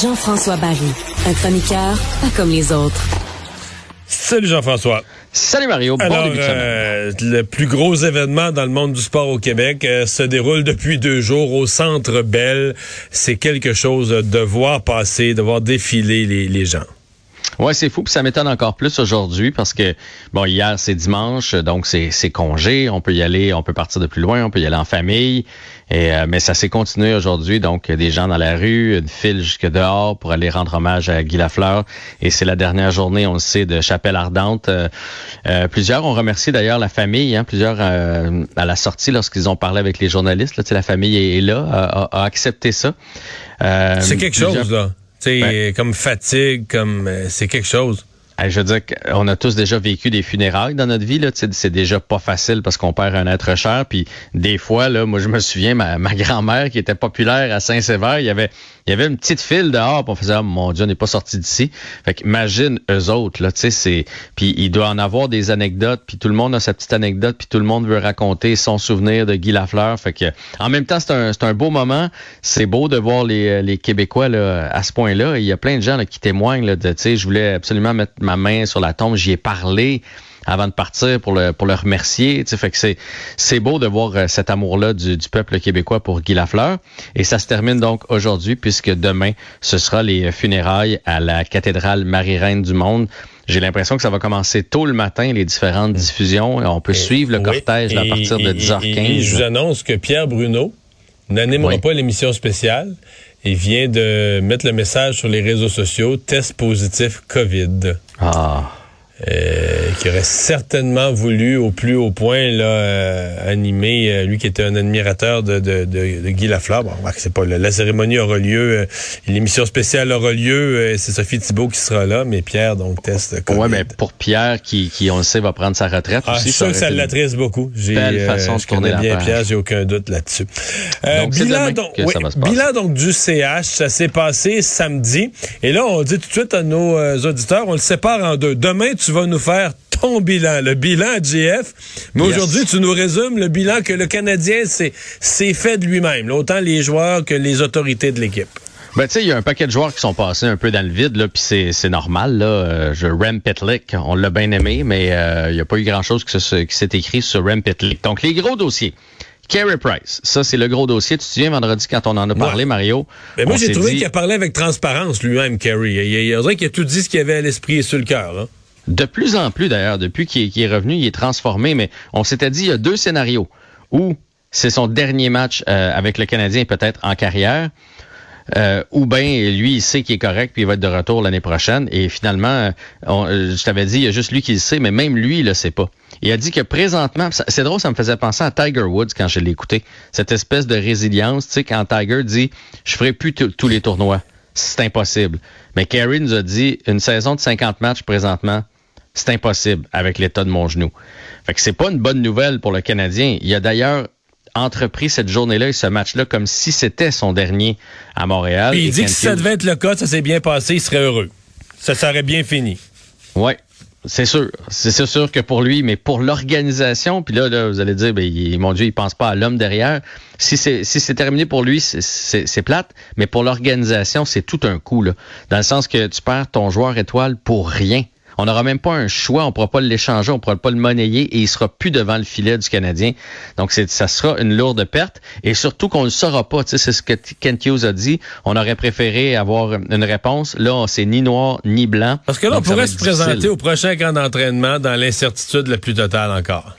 Jean-François Barry, un chroniqueur pas comme les autres. Salut Jean-François. Salut Mario. Bon Alors, début de semaine. euh, le plus gros événement dans le monde du sport au Québec euh, se déroule depuis deux jours au Centre Bell. C'est quelque chose de voir passer, de voir défiler les, les gens. Ouais, c'est fou, puis ça m'étonne encore plus aujourd'hui parce que bon, hier c'est dimanche, donc c'est c'est congé, on peut y aller, on peut partir de plus loin, on peut y aller en famille. Et euh, mais ça s'est continué aujourd'hui, donc des gens dans la rue, une file jusque dehors pour aller rendre hommage à Guy Lafleur. Et c'est la dernière journée, on le sait, de Chapelle Ardente. Euh, euh, plusieurs ont remercié d'ailleurs la famille, hein, plusieurs euh, à la sortie lorsqu'ils ont parlé avec les journalistes. Là, la famille est, est là, a, a- a accepté ça. Euh, C'est quelque chose, là. Sais, Ouais. comme fatigue, comme euh, c'est quelque chose. Je veux dire qu'on a tous déjà vécu des funérailles dans notre vie. là. C'est déjà pas facile parce qu'on perd un être cher. Puis des fois, là, moi je me souviens, ma, grand-mère qui était populaire à Saint-Sévère, il y avait il y avait une petite file dehors. Puis on faisait ah, mon Dieu, on n'est pas sorti d'ici. Fait qu'imagine eux autres là. C'est puis il doit en avoir des anecdotes. Puis tout le monde a sa petite anecdote. Puis tout le monde veut raconter son souvenir de Guy Lafleur. Fait que en même temps, c'est un c'est un beau moment. C'est beau de voir les, les Québécois là, à ce point-là. Il y a plein de gens là, qui témoignent là, de, je voulais absolument mettre ma main sur la tombe. J'y ai parlé avant de partir pour le pour le remercier. Tu sais, fait que c'est c'est beau de voir euh, cet amour-là du, du peuple québécois pour Guy Lafleur. Et ça se termine donc aujourd'hui puisque demain ce sera les funérailles à la cathédrale Marie-Reine du Monde. J'ai l'impression que ça va commencer tôt le matin, les différentes diffusions. On peut suivre le Oui. cortège à partir de et- et- 10h15. et je vous annonce que Pierre Bruno n'animera Oui. pas l'émission spéciale. Il vient de mettre le message sur les réseaux sociaux, test positif COVID. Ah. Euh, qui aurait certainement voulu au plus haut point là, euh, animer, euh, lui qui était un admirateur de, de, de, de Guy Lafleur. Bon, c'est pas, la, la cérémonie aura lieu, euh, l'émission spéciale aura lieu, euh, c'est Sophie Thibault qui sera là, mais Pierre, donc, test COVID. Ouais, mais pour Pierre, qui, qui on le sait, va prendre sa retraite Ah, je aussi. suis sûr que ça l'attriste beaucoup. J'ai, façon de je tourner connais la bien page. Pierre, j'ai aucun doute là-dessus. Euh, bilan, donc, oui, bilan donc du CH, ça s'est passé samedi. Et là, on dit tout de suite à nos auditeurs, on le sépare en deux. Demain, tu vas nous faire ton bilan, le bilan GF. Mais Yes. aujourd'hui, tu nous résumes le bilan que le Canadien s'est fait de lui-même, autant les joueurs que les autorités de l'équipe. Ben, tu sais, il y a un paquet de joueurs qui sont passés un peu dans le vide, là, puis c'est, c'est normal, là. Euh, je, Rem Pitlick, on l'a bien aimé, mais euh, il n'y a pas eu grand-chose qui, se- qui s'est écrit sur Rem Pitlick. Donc, les gros dossiers. Carey Price, ça, c'est le gros dossier. Tu te souviens, vendredi, quand on en a parlé, Mario? Mais moi, on j'ai trouvé dit- qu'il a parlé avec transparence lui-même, Kerry. Il, il, il, qu'il a tout dit ce qu'il avait à l'esprit et sur le cœur. hein. De plus en plus, d'ailleurs, depuis qu'il est, revenu, il est transformé, mais on s'était dit, il y a deux scénarios. Où c'est son dernier match euh, avec le Canadien, peut-être en carrière, euh, ou bien lui, il sait qu'il est correct, puis il va être de retour l'année prochaine. Et finalement, euh, euh, je t'avais dit, il y a juste lui qui le sait, mais même lui, il le sait pas. Il a dit que présentement, c'est drôle, ça me faisait penser à Tiger Woods quand je l'ai écouté. Cette espèce de résilience, tu sais, quand Tiger dit, je ferai plus tous les tournois. C'est impossible. Mais Kerry nous a dit, une saison de 50 matchs présentement, c'est impossible avec l'état de mon genou. Fait que c'est pas une bonne nouvelle pour le Canadien. Il a d'ailleurs entrepris cette journée-là et ce match-là comme si c'était son dernier à Montréal. Puis il Et dit que si ça devait être le cas, ça s'est bien passé, il serait heureux. Ça serait bien fini. Ouais, c'est sûr. C'est sûr que pour lui, mais pour l'organisation, puis là, là, vous allez dire, ben, il- mon Dieu, il pense pas à l'homme derrière. Si c'est si c'est terminé pour lui, c'est plate, mais pour l'organisation, c'est tout un coup, là. Dans le sens que tu perds ton joueur étoile pour rien. On n'aura même pas un choix, on pourra pas l'échanger, on pourra pas le monnayer et il sera plus devant le filet du Canadien. Donc ça sera une lourde perte et surtout qu'on ne le saura pas. Tu sais, c'est ce que Kent Hughes a dit. On aurait préféré avoir une réponse. Là, c'est ni noir ni blanc. Parce que là, on pourrait se présenter au prochain camp d'entraînement dans l'incertitude la plus totale encore.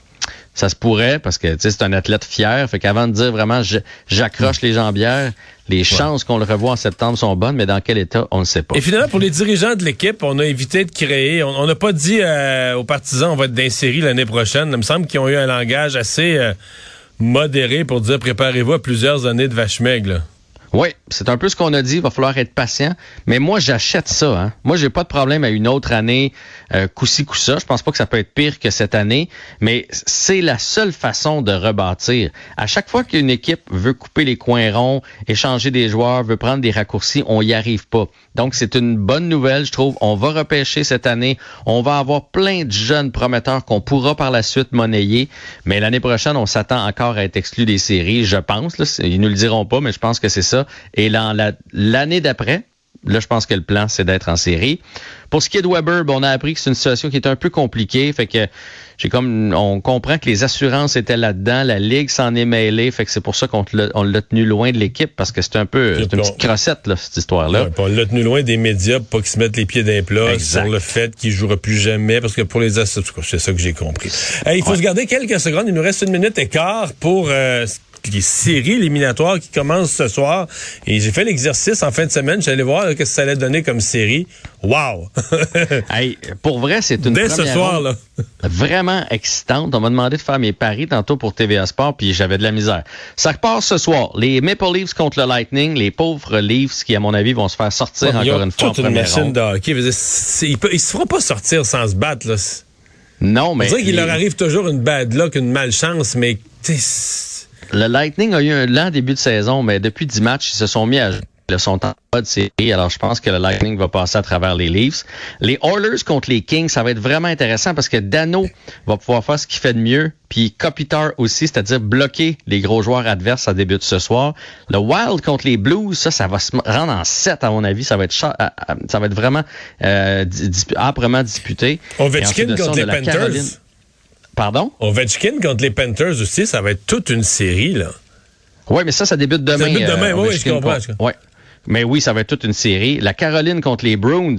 Ça se pourrait parce que c'est un athlète fier. Fait qu'avant de dire vraiment j'accroche les jambières, les chances qu'on le revoie en septembre sont bonnes, mais dans quel état, on ne sait pas. Et finalement, pour les dirigeants de l'équipe, on a évité de créer. On n'a pas dit euh, aux partisans on va être d'insérer l'année prochaine. Il me semble qu'ils ont eu un langage assez euh, modéré pour dire préparez-vous à plusieurs années de vache maigre. Oui, c'est un peu ce qu'on a dit. Il va falloir être patient. Mais moi, j'achète ça. Hein. Moi, j'ai pas de problème à une autre année euh, coup-ci, coup-ça. Je pense pas que ça peut être pire que cette année. Mais c'est la seule façon de rebâtir. À chaque fois qu'une équipe veut couper les coins ronds, échanger des joueurs, veut prendre des raccourcis, on y arrive pas. Donc, c'est une bonne nouvelle, je trouve. On va repêcher cette année. On va avoir plein de jeunes prometteurs qu'on pourra par la suite monnayer. Mais l'année prochaine, on s'attend encore à être exclu des séries, je pense. Là. Ils nous le diront pas, mais je pense que c'est ça. Et l'année d'après, là, je pense que le plan, c'est d'être en série. Pour ce qui est de Weber, on a appris que c'est une situation qui est un peu compliquée. Fait que j'ai comme on comprend que les assurances étaient là-dedans, la ligue s'en est mêlée, fait que c'est pour ça qu'on l'a tenu loin de l'équipe parce que c'est un peu une petite crossette là, cette histoire-là. on l'a tenu loin des médias pour pas qu'ils se mettent les pieds d'un plat sur le fait qu'il jouera plus jamais parce que pour les assurances, c'est ça que j'ai compris. il faut se garder quelques secondes, il nous reste une minute et quart pour euh, les séries éliminatoires qui commencent ce soir. Et j'ai fait l'exercice en fin de semaine. J'allais voir ce que ça allait donner comme série. Wow! hey, pour vrai, c'est une Dès ce soir, là. vraiment excitante. On m'a demandé de faire mes paris tantôt pour TVA Sport, puis j'avais de la misère. Ça repart ce soir. Les Maple Leafs contre le Lightning. Les pauvres Leafs qui, à mon avis, vont se faire sortir encore une fois toute une machine de hockey. Ils, ne se feront pas sortir sans se battre. Là. Non, mais... On dirait qu'il leur arrive toujours une bad luck, une malchance, mais... Le Lightning a eu un lent début de saison, mais depuis 10 matchs, ils se sont mis à le sont en pas de série. Alors, je pense que le Lightning va passer à travers les Leafs. Les Oilers contre les Kings, ça va être vraiment intéressant parce que Dano va pouvoir faire ce qu'il fait de mieux. Puis Kopitar aussi, c'est-à-dire bloquer les gros joueurs adverses à début de ce soir. Le Wild contre les Blues, ça, ça va se rendre en 7 à mon avis. Ça va être ça va être vraiment euh, âprement disputé. Ovechkin contre les Panthers. Pardon? Ovechkin contre les Panthers aussi, ça va être toute une série, là. Oui, mais ça, ça débute demain. Ça débute demain, euh, oui, je comprends. Ouais. Mais oui, ça va être toute une série. La Caroline contre les Bruins,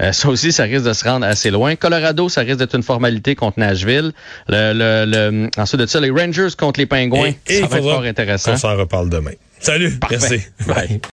euh, ça aussi, ça risque de se rendre assez loin. Colorado, ça risque d'être une formalité contre Nashville. Le, le, ensuite de ça, les Rangers contre les Pingouins, ça va être fort intéressant. On s'en reparle demain. Salut, merci. Bye.